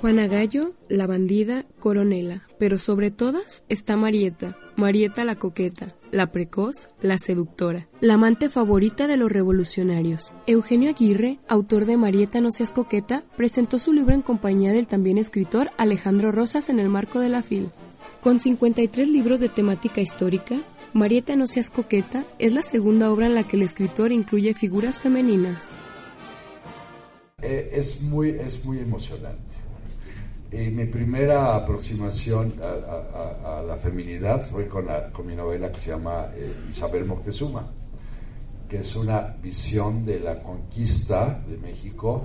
Juana Gallo, la bandida, coronela, pero sobre todas está Marieta, Marieta la coqueta, la precoz, la seductora, la amante favorita de los revolucionarios. Eugenio Aguirre, autor de Marieta no seas coqueta, presentó su libro en compañía del también escritor Alejandro Rosas en el marco de la FIL. Con 53 libros de temática histórica, Marieta no seas coqueta es la segunda obra en la que el escritor incluye figuras femeninas. Eh, es, muy, es muy emocionante eh, mi primera aproximación a, la feminidad fue con, con, mi novela que se llama eh, Isabel Moctezuma, que es una visión de la conquista de México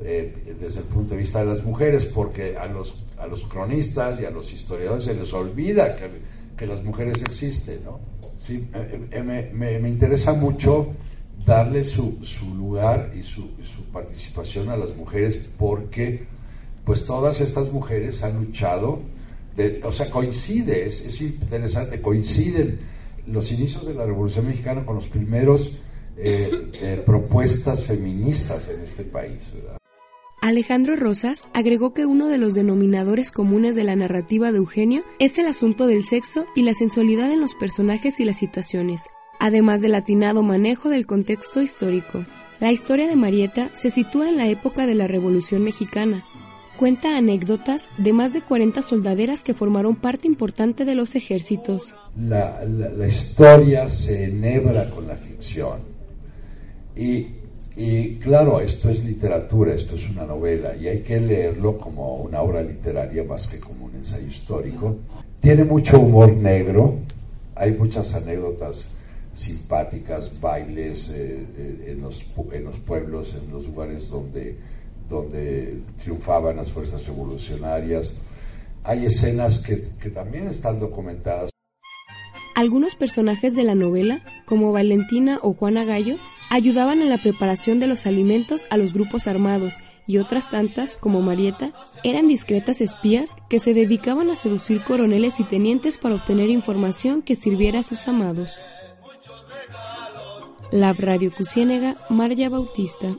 eh, desde el punto de vista de las mujeres, porque a los, a los cronistas y a los historiadores se les olvida que, que las mujeres existen. ¿no? Sí, me, me, me, interesa mucho darle su, su lugar y su, su participación a las mujeres porque pues todas estas mujeres han luchado, o sea, coincide, es, interesante, coinciden los inicios de la Revolución Mexicana con los primeros eh, eh, propuestas feministas en este país. Alejandro Rosas agregó que uno de los denominadores comunes de la narrativa de Eugenio es el asunto del sexo y la sensualidad en los personajes y las situaciones, además del atinado manejo del contexto histórico. La historia de Marieta se sitúa en la época de la Revolución Mexicana, cuenta anécdotas de más de 40 soldaderas que formaron parte importante de los ejércitos. La, historia se enhebra con la ficción. Y, y, claro, esto es literatura, esto es una novela, y hay que leerlo como una obra literaria más que como un ensayo histórico. Tiene mucho humor negro, hay muchas anécdotas simpáticas, bailes eh, eh, en, los, en los pueblos, en los lugares donde donde triunfaban las fuerzas revolucionarias. Hay escenas que, también están documentadas. Algunos personajes de la novela, como Valentina o Juana Gallo, ayudaban en la preparación de los alimentos a los grupos armados y otras tantas, como Marieta, eran discretas espías que se dedicaban a seducir coroneles y tenientes para obtener información que sirviera a sus amados. La Radio Cusiénega, Marya Bautista.